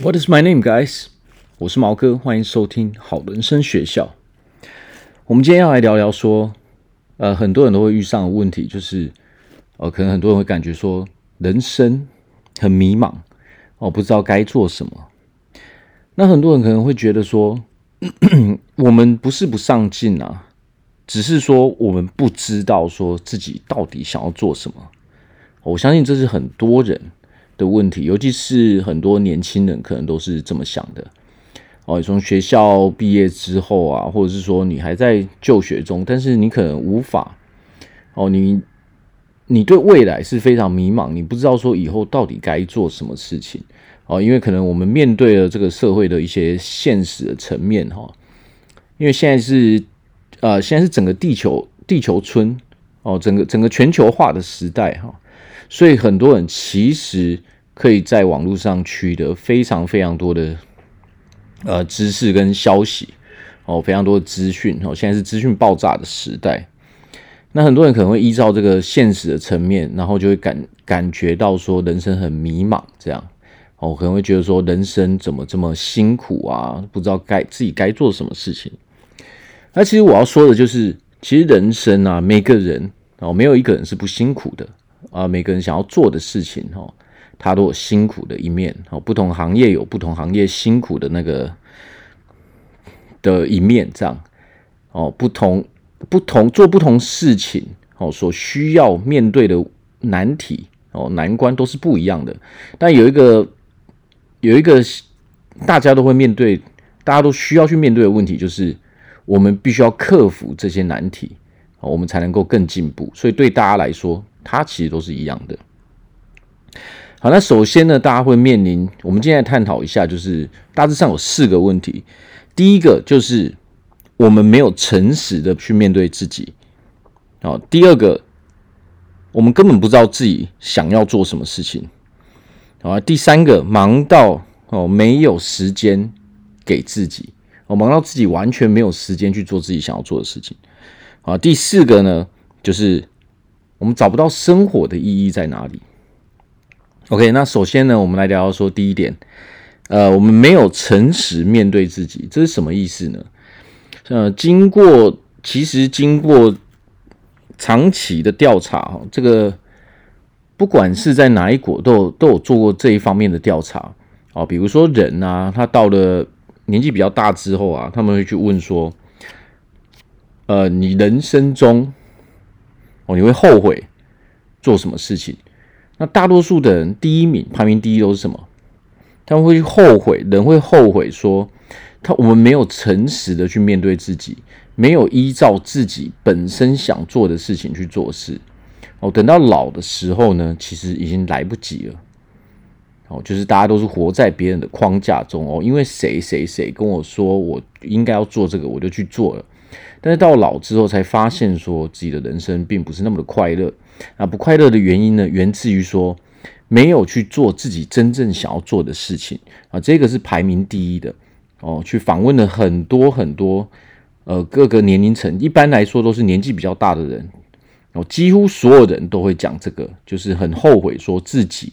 What is my name, guys？我是毛哥，欢迎收听好人生学校。我们今天要来聊聊说，呃，很多人都会遇上的问题，就是，呃，可能很多人会感觉说，人生很迷茫，哦，不知道该做什么。那很多人可能会觉得说，我们不是不上进啊，只是说我们不知道说自己到底想要做什么。我相信这是很多人的问题，尤其是很多年轻人可能都是这么想的。哦，你从学校毕业之后啊，或者是说你还在就学中，但是你可能无法哦，你你对未来是非常迷茫，你不知道说以后到底该做什么事情哦，因为可能我们面对了这个社会的一些现实的层面哈，因为现在是呃，现在是整个地球地球村哦，整个整个全球化的时代哈。所以很多人其实可以在网络上取得非常非常多的呃知识跟消息哦，非常多的资讯哦。现在是资讯爆炸的时代，那很多人可能会依照这个现实的层面，然后就会感感觉到说人生很迷茫，这样哦，可能会觉得说人生怎么这么辛苦啊？不知道该自己该做什么事情。那其实我要说的就是，其实人生啊，每个人哦，没有一个人是不辛苦的。啊，每个人想要做的事情，哈，他都有辛苦的一面，哦，不同行业有不同行业辛苦的那个的一面，这样，哦，不同不同做不同事情，哦，所需要面对的难题，哦，难关都是不一样的。但有一个有一个大家都会面对，大家都需要去面对的问题，就是我们必须要克服这些难题，我们才能够更进步。所以对大家来说，它其实都是一样的。好，那首先呢，大家会面临，我们今天探讨一下，就是大致上有四个问题。第一个就是我们没有诚实的去面对自己。好，第二个，我们根本不知道自己想要做什么事情。好，第三个，忙到哦没有时间给自己，哦忙到自己完全没有时间去做自己想要做的事情。好，第四个呢，就是。我们找不到生活的意义在哪里？OK，那首先呢，我们来聊聊说第一点，呃，我们没有诚实面对自己，这是什么意思呢？呃，经过其实经过长期的调查哈，这个不管是在哪一国都有都有做过这一方面的调查啊，比如说人啊，他到了年纪比较大之后啊，他们会去问说，呃，你人生中。哦，你会后悔做什么事情？那大多数的人第一名排名第一都是什么？他们会后悔，人会后悔说，他我们没有诚实的去面对自己，没有依照自己本身想做的事情去做事。哦，等到老的时候呢，其实已经来不及了。哦，就是大家都是活在别人的框架中哦，因为谁谁谁跟我说我应该要做这个，我就去做了。但是到老之后才发现，说自己的人生并不是那么的快乐。啊，不快乐的原因呢，源自于说没有去做自己真正想要做的事情啊。这个是排名第一的哦。去访问了很多很多呃各个年龄层，一般来说都是年纪比较大的人哦，几乎所有人都会讲这个，就是很后悔说自己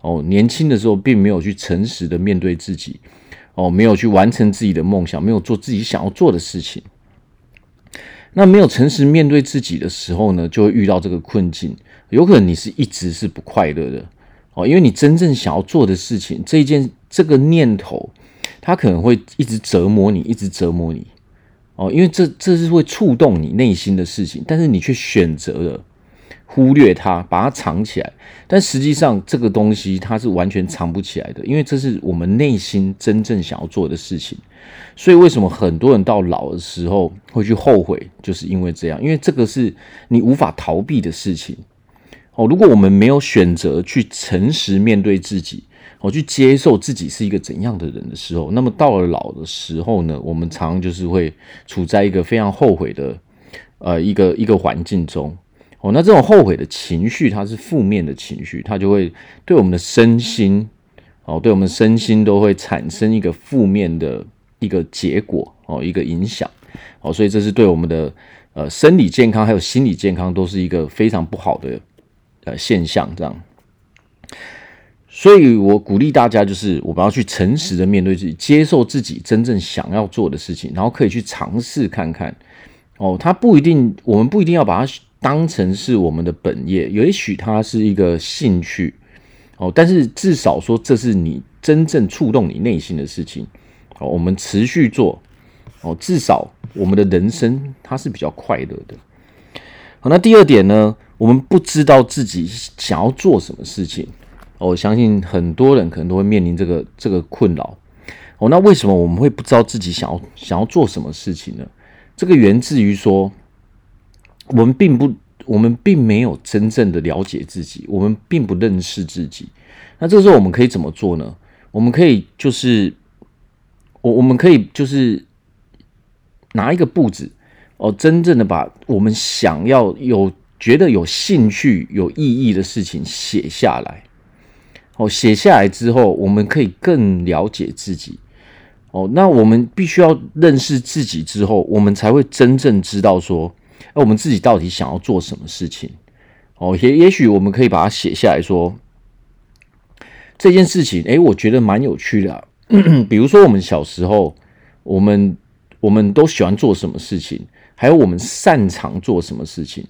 哦年轻的时候并没有去诚实的面对自己哦，没有去完成自己的梦想，没有做自己想要做的事情。那没有诚实面对自己的时候呢，就会遇到这个困境。有可能你是一直是不快乐的哦，因为你真正想要做的事情，这一件这个念头，它可能会一直折磨你，一直折磨你哦，因为这这是会触动你内心的事情，但是你却选择了忽略它，把它藏起来。但实际上，这个东西它是完全藏不起来的，因为这是我们内心真正想要做的事情。所以，为什么很多人到老的时候会去后悔？就是因为这样，因为这个是你无法逃避的事情。哦，如果我们没有选择去诚实面对自己，哦，去接受自己是一个怎样的人的时候，那么到了老的时候呢，我们常常就是会处在一个非常后悔的呃一个一个环境中。哦，那这种后悔的情绪，它是负面的情绪，它就会对我们的身心，哦，对我们身心都会产生一个负面的。一个结果哦，一个影响哦，所以这是对我们的呃生理健康还有心理健康都是一个非常不好的呃现象，这样。所以我鼓励大家，就是我们要去诚实的面对自己，接受自己真正想要做的事情，然后可以去尝试看看。哦，它不一定，我们不一定要把它当成是我们的本业，也许它是一个兴趣。哦，但是至少说这是你真正触动你内心的事情。哦，我们持续做。哦，至少我们的人生它是比较快乐的。好，那第二点呢，我们不知道自己想要做什么事情。我相信很多人可能都会面临这个这个困扰。哦，那为什么我们会不知道自己想要想要做什么事情呢？这个源自于说，我们并不，我们并没有真正的了解自己，我们并不认识自己。那这时候我们可以怎么做呢？我们可以就是，我我们可以就是拿一个簿子哦，真正的把我们想要有觉得有兴趣、有意义的事情写下来。哦，写下来之后，我们可以更了解自己。哦，那我们必须要认识自己之后，我们才会真正知道说，那我们自己到底想要做什么事情。哦，也也许我们可以把它写下来说，这件事情，诶，我觉得蛮有趣的。比如说，我们小时候，我们我们都喜欢做什么事情，还有我们擅长做什么事情。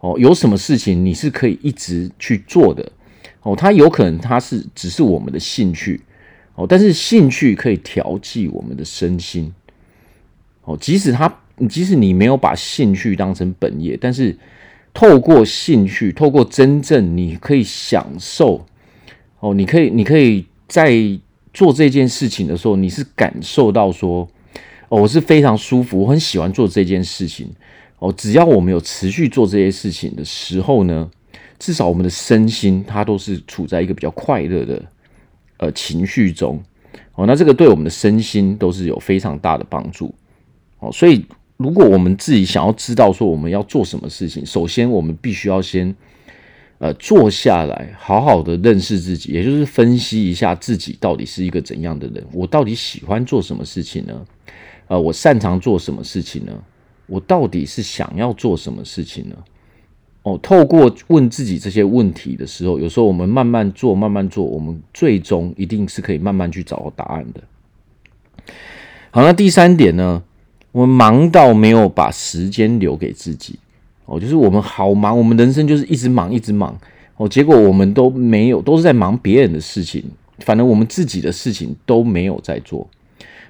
哦，有什么事情你是可以一直去做的。哦，它有可能它是只是我们的兴趣。哦，但是兴趣可以调剂我们的身心。哦，即使它，即使你没有把兴趣当成本业，但是透过兴趣，透过真正你可以享受，哦，你可以，你可以在做这件事情的时候，你是感受到说，哦，我是非常舒服，我很喜欢做这件事情。哦，只要我们有持续做这些事情的时候呢，至少我们的身心它都是处在一个比较快乐的。呃，情绪中，哦，那这个对我们的身心都是有非常大的帮助，哦，所以如果我们自己想要知道说我们要做什么事情，首先我们必须要先，呃，坐下来好好的认识自己，也就是分析一下自己到底是一个怎样的人，我到底喜欢做什么事情呢？呃，我擅长做什么事情呢？我到底是想要做什么事情呢？哦，透过问自己这些问题的时候，有时候我们慢慢做，慢慢做，我们最终一定是可以慢慢去找到答案的。好，那第三点呢？我们忙到没有把时间留给自己。哦，就是我们好忙，我们人生就是一直忙，一直忙。哦，结果我们都没有，都是在忙别人的事情，反正我们自己的事情都没有在做。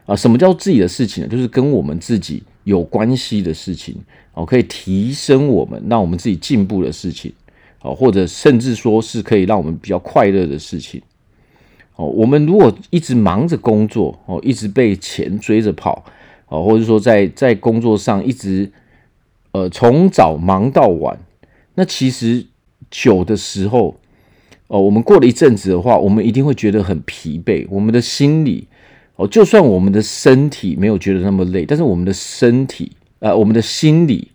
啊，什么叫自己的事情呢？就是跟我们自己有关系的事情。哦，可以提升我们，让我们自己进步的事情，哦，或者甚至说是可以让我们比较快乐的事情，哦，我们如果一直忙着工作，哦，一直被钱追着跑，哦，或者说在在工作上一直，呃，从早忙到晚，那其实久的时候，哦，我们过了一阵子的话，我们一定会觉得很疲惫，我们的心里，哦，就算我们的身体没有觉得那么累，但是我们的身体。呃，我们的心理，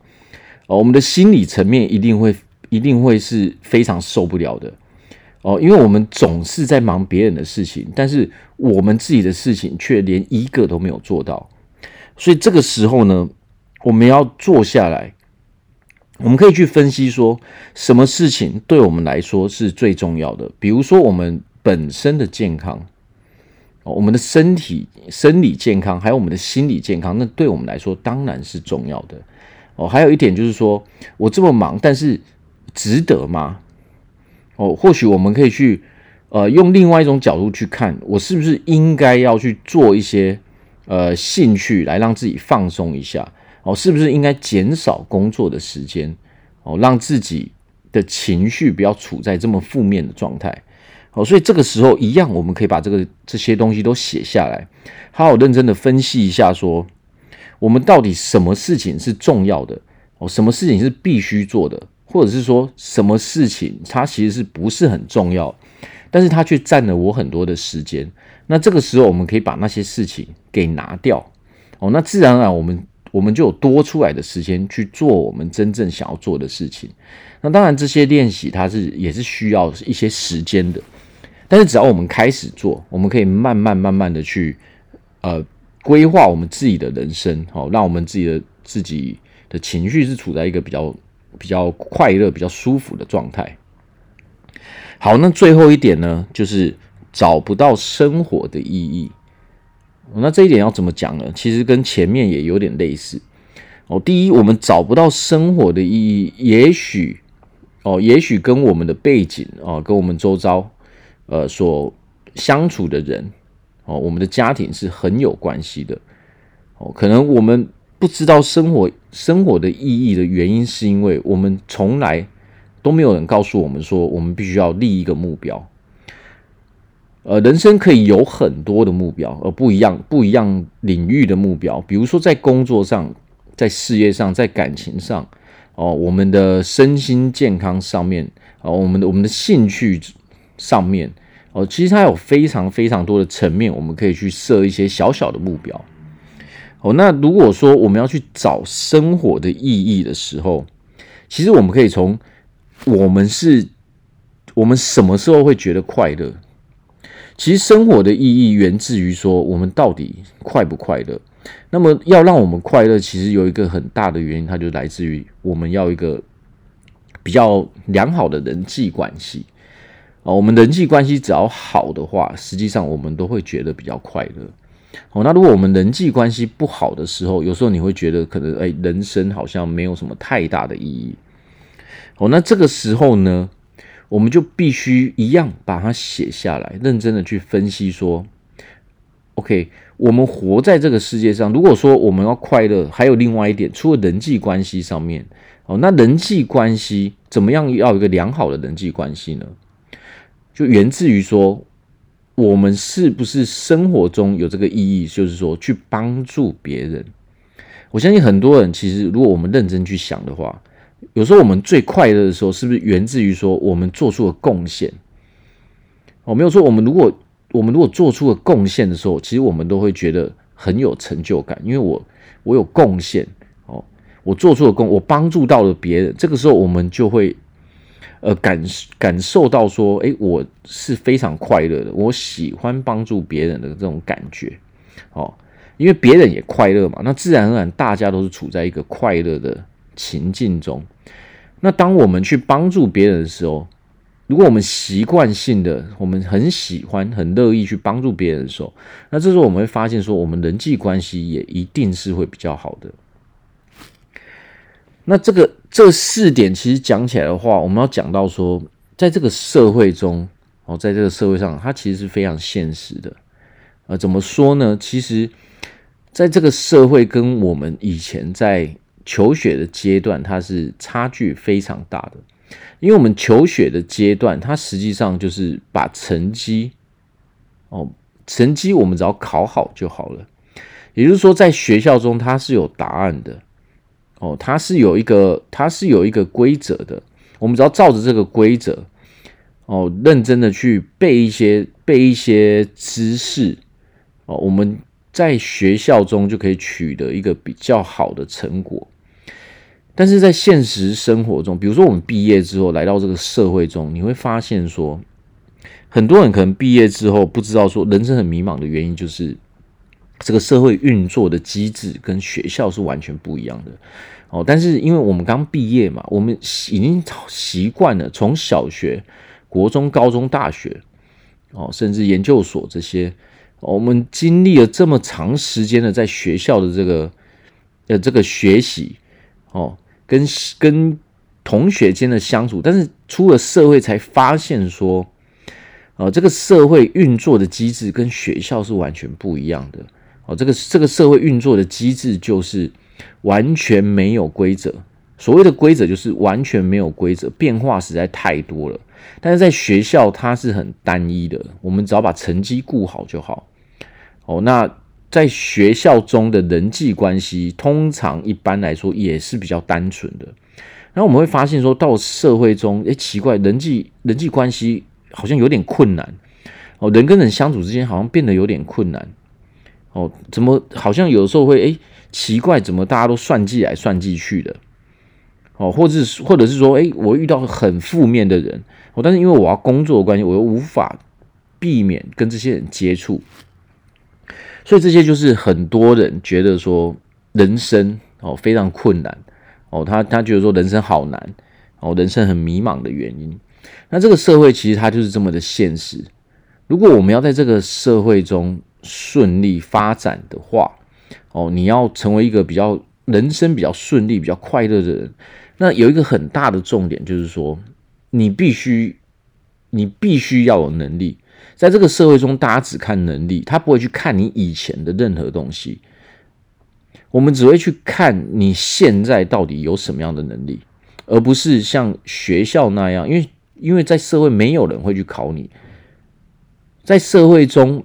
哦，我们的心理层面一定会一定会是非常受不了的，哦，因为我们总是在忙别人的事情，但是我们自己的事情却连一个都没有做到，所以这个时候呢，我们要坐下来，我们可以去分析说，什么事情对我们来说是最重要的，比如说我们本身的健康。哦，我们的身体、生理健康，还有我们的心理健康，那对我们来说当然是重要的。哦，还有一点就是说，我这么忙，但是值得吗？哦，或许我们可以去，呃，用另外一种角度去看，我是不是应该要去做一些，呃，兴趣来让自己放松一下？哦，是不是应该减少工作的时间？哦，让自己的情绪不要处在这么负面的状态。哦，所以这个时候一样，我们可以把这个这些东西都写下来，好好认真的分析一下，说我们到底什么事情是重要的，哦，什么事情是必须做的，或者是说什么事情它其实是不是很重要，但是它却占了我很多的时间。那这个时候，我们可以把那些事情给拿掉，哦，那自然而然我们我们就有多出来的时间去做我们真正想要做的事情。那当然，这些练习它是也是需要一些时间的。但是只要我们开始做，我们可以慢慢慢慢的去，呃，规划我们自己的人生，好，让我们自己的自己的情绪是处在一个比较比较快乐、比较舒服的状态。好，那最后一点呢，就是找不到生活的意义。那这一点要怎么讲呢？其实跟前面也有点类似。哦，第一，我们找不到生活的意义，也许哦，也许跟我们的背景哦，跟我们周遭呃所相处的人哦，我们的家庭是很有关系的。哦，可能我们不知道生活生活的意义的原因，是因为我们从来都没有人告诉我们说，我们必须要立一个目标。呃，人生可以有很多的目标，而不一样不一样领域的目标。比如说，在工作上，在事业上，在感情上，哦，我们的身心健康上面，哦，我们的我们的兴趣上面，哦，其实它有非常非常多的层面，我们可以去设一些小小的目标。哦，那如果说我们要去找生活的意义的时候，其实我们可以从我们是，我们什么时候会觉得快乐？其实生活的意义源自于说，我们到底快不快乐？那么要让我们快乐，其实有一个很大的原因，它就来自于我们要一个比较良好的人际关系啊。我们人际关系只要好的话，实际上我们都会觉得比较快乐。哦，那如果我们人际关系不好的时候，有时候你会觉得可能哎，人生好像没有什么太大的意义。哦，那这个时候呢？我们就必须一样把它写下来，认真的去分析说，OK，我们活在这个世界上，如果说我们要快乐，还有另外一点，除了人际关系上面，哦，那人际关系怎么样要有一个良好的人际关系呢？就源自于说，我们是不是生活中有这个意义，就是说去帮助别人。我相信很多人其实，如果我们认真去想的话。有时候我们最快乐的时候，是不是源自于说我们做出了贡献？我没有说我们如果我们如果做出了贡献的时候，其实我们都会觉得很有成就感，因为我我有贡献哦，我做出了贡，我帮助到了别人，这个时候我们就会呃感感受到说，哎，我是非常快乐的，我喜欢帮助别人的这种感觉哦，因为别人也快乐嘛，那自然而然大家都是处在一个快乐的情境中，那当我们去帮助别人的时候，如果我们习惯性的，我们很喜欢、很乐意去帮助别人的时候，那这时候我们会发现说，我们人际关系也一定是会比较好的。那这个这四点其实讲起来的话，我们要讲到说，在这个社会中，哦，在这个社会上，它其实是非常现实的。呃，怎么说呢？其实，在这个社会跟我们以前在求学的阶段，它是差距非常大的，因为我们求学的阶段，它实际上就是把成绩，哦，成绩我们只要考好就好了。也就是说，在学校中它是有答案的，哦，它是有一个，它是有一个规则的，我们只要照着这个规则，哦，认真的去背一些背一些知识，哦，我们。在学校中就可以取得一个比较好的成果，但是在现实生活中，比如说我们毕业之后来到这个社会中，你会发现说，很多人可能毕业之后不知道说人生很迷茫的原因，就是这个社会运作的机制跟学校是完全不一样的哦。但是因为我们刚毕业嘛，我们已经习惯了从小学、国中、高中、大学哦，甚至研究所这些。我们经历了这么长时间的在学校的这个呃这个学习哦，跟跟同学间的相处，但是出了社会才发现说，哦，这个社会运作的机制跟学校是完全不一样的。哦，这个这个社会运作的机制就是完全没有规则。所谓的规则就是完全没有规则，变化实在太多了。但是在学校它是很单一的，我们只要把成绩顾好就好。哦，那在学校中的人际关系，通常一般来说也是比较单纯的。然后我们会发现说，到社会中，哎，奇怪，人际人际关系好像有点困难。哦，人跟人相处之间好像变得有点困难。哦，怎么好像有时候会，哎，奇怪，怎么大家都算计来算计去的？哦，或者是或者是说，哎，我遇到很负面的人，哦，但是因为我要工作的关系，我又无法避免跟这些人接触。所以这些就是很多人觉得说人生哦非常困难哦，他他觉得说人生好难哦，人生很迷茫的原因。那这个社会其实它就是这么的现实。如果我们要在这个社会中顺利发展的话，哦，你要成为一个比较人生比较顺利、比较快乐的人，那有一个很大的重点就是说，你必须，你必须要有能力。在这个社会中，大家只看能力，他不会去看你以前的任何东西。我们只会去看你现在到底有什么样的能力，而不是像学校那样，因为因为在社会没有人会去考你，在社会中，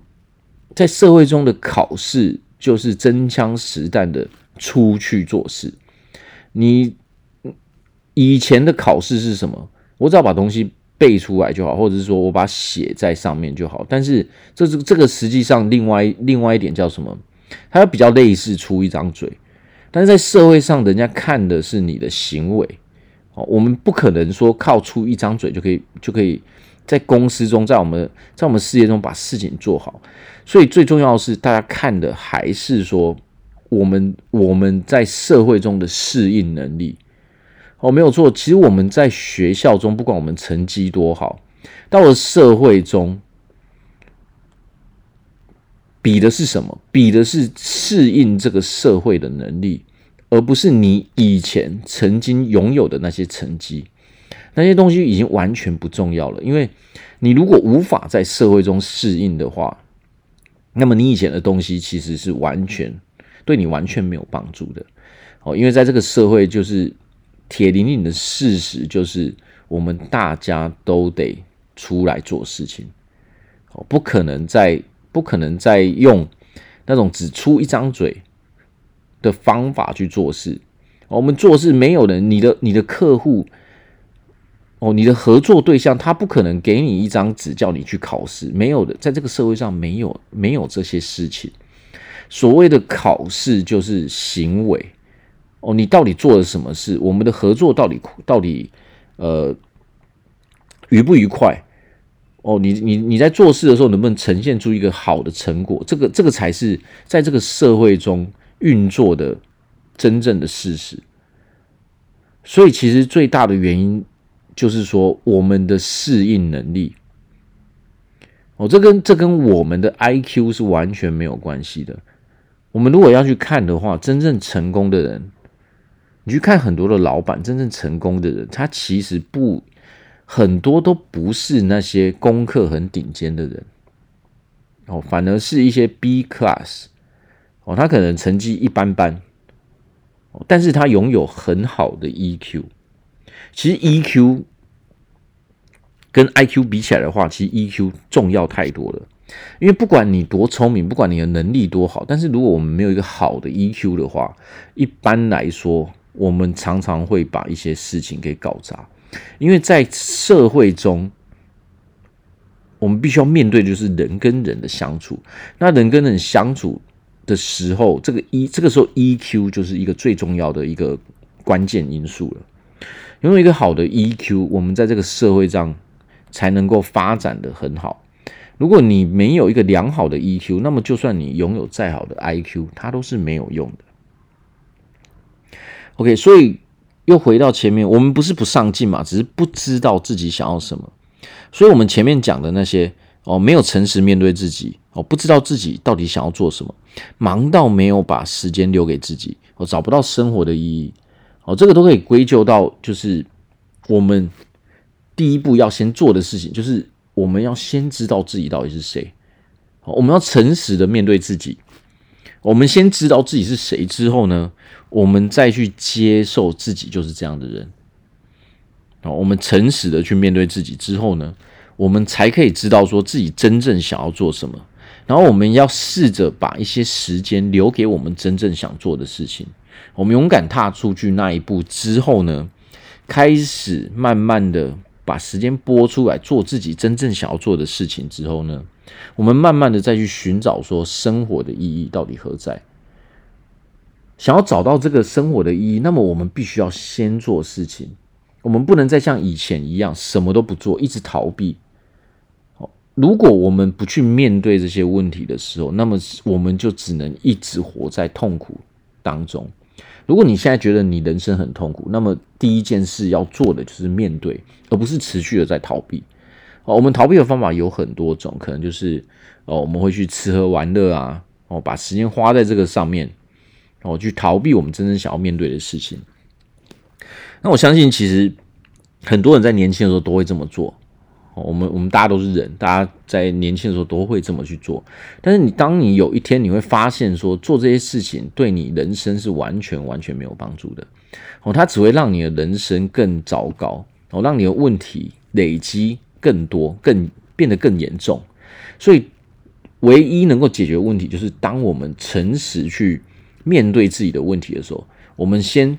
在社会中的考试就是真枪实弹的出去做事。你以前的考试是什么？我只要把东西背出来就好，或者是说我把写在上面就好。但是这是这个实际上另外另外一点叫什么？它比较类似出一张嘴，但是在社会上，人家看的是你的行为。哦，我们不可能说靠出一张嘴就可以就可以在公司中，在我们在我们事业中把事情做好。所以最重要的是，大家看的还是说我们我们在社会中的适应能力。哦，没有错。其实我们在学校中，不管我们成绩多好，到了社会中。比的是什么？比的是适应这个社会的能力，而不是你以前曾经拥有的那些成绩。那些东西已经完全不重要了，因为你如果无法在社会中适应的话，那么你以前的东西其实是完全对你完全没有帮助的。哦，因为在这个社会，就是铁林林的事实，就是我们大家都得出来做事情。哦，不可能在。不可能再用那种只出一张嘴的方法去做事。我们做事没有人，你的你的客户哦，你的合作对象，他不可能给你一张纸叫你去考试，没有的，在这个社会上没有没有这些事情。所谓的考试就是行为哦，你到底做了什么事？我们的合作到底到底呃愉不愉快？哦，你你你在做事的时候能不能呈现出一个好的成果？这个这个才是在这个社会中运作的真正的事实。所以，其实最大的原因就是说，我们的适应能力。哦，这跟这跟我们的 IQ 是完全没有关系的。我们如果要去看的话，真正成功的人，你去看很多的老板，真正成功的人，他其实不。很多都不是那些功课很顶尖的人哦，反而是一些 B class 哦，他可能成绩一般般，但是他拥有很好的 EQ。其实 EQ 跟 IQ 比起来的话，其实 EQ 重要太多了。因为不管你多聪明，不管你的能力多好，但是如果我们没有一个好的 EQ 的话，一般来说，我们常常会把一些事情给搞砸。因为在社会中，我们必须要面对就是人跟人的相处。那人跟人相处的时候，这个 E 这个时候 EQ 就是一个最重要的一个关键因素了。拥有一个好的 EQ，我们在这个社会上才能够发展的很好。如果你没有一个良好的 EQ，那么就算你拥有再好的 IQ，它都是没有用的。OK，所以。又回到前面，我们不是不上进嘛，只是不知道自己想要什么。所以，我们前面讲的那些哦，没有诚实面对自己哦，不知道自己到底想要做什么，忙到没有把时间留给自己哦，找不到生活的意义哦，这个都可以归咎到就是我们第一步要先做的事情，就是我们要先知道自己到底是谁。我们要诚实的面对自己。我们先知道自己是谁之后呢，我们再去接受自己就是这样的人。啊，我们诚实的去面对自己之后呢，我们才可以知道说自己真正想要做什么。然后我们要试着把一些时间留给我们真正想做的事情。我们勇敢踏出去那一步之后呢，开始慢慢的把时间拨出来做自己真正想要做的事情之后呢，我们慢慢的再去寻找说生活的意义到底何在。想要找到这个生活的意义，那么我们必须要先做事情。我们不能再像以前一样什么都不做，一直逃避。如果我们不去面对这些问题的时候，那么我们就只能一直活在痛苦当中。如果你现在觉得你人生很痛苦，那么第一件事要做的就是面对，而不是持续的在逃避。哦，我们逃避的方法有很多种，可能就是哦，我们会去吃喝玩乐啊，哦，把时间花在这个上面，哦，去逃避我们真正想要面对的事情。那我相信，其实很多人在年轻的时候都会这么做。我们我们大家都是人，大家在年轻的时候都会这么去做。但是你当你有一天你会发现说，做这些事情对你人生是完全完全没有帮助的哦，它只会让你的人生更糟糕哦，让你的问题累积更多，更变得更严重。所以，唯一能够解决问题，就是当我们诚实去面对自己的问题的时候，我们先。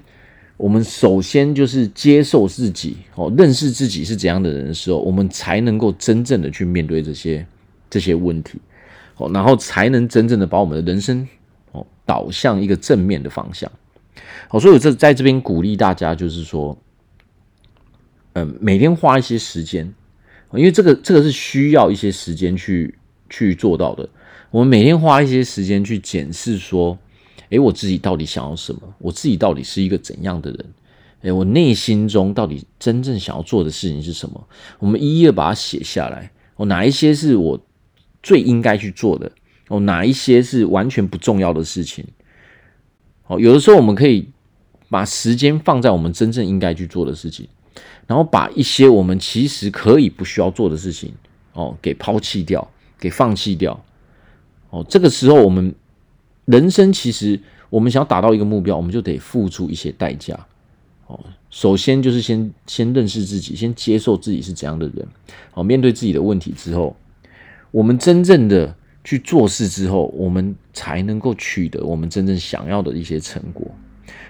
我们首先就是接受自己哦，认识自己是怎样的人的时候，我们才能够真正的去面对这些这些问题哦，然后才能真正的把我们的人生哦导向一个正面的方向。好，所以我这在这边鼓励大家，就是说，嗯，每天花一些时间，因为这个这个是需要一些时间去去做到的。我们每天花一些时间去检视说。诶，我自己到底想要什么？我自己到底是一个怎样的人？诶，我内心中到底真正想要做的事情是什么？我们一一的把它写下来。哦，哪一些是我最应该去做的？哦，哪一些是完全不重要的事情？哦，有的时候我们可以把时间放在我们真正应该去做的事情，然后把一些我们其实可以不需要做的事情，哦，给抛弃掉，给放弃掉。哦，这个时候我们。人生其实，我们想要达到一个目标，我们就得付出一些代价。哦，首先就是先先认识自己，先接受自己是怎样的人。哦，面对自己的问题之后，我们真正的去做事之后，我们才能够取得我们真正想要的一些成果。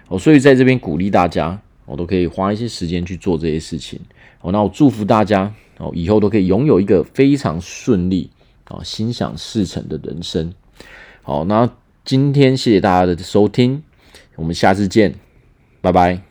哦，所以在这边鼓励大家，我都可以花一些时间去做这些事情。哦，那我祝福大家，哦，以后都可以拥有一个非常顺利、啊，心想事成的人生。好，那。今天谢谢大家的收听，我们下次见，拜拜。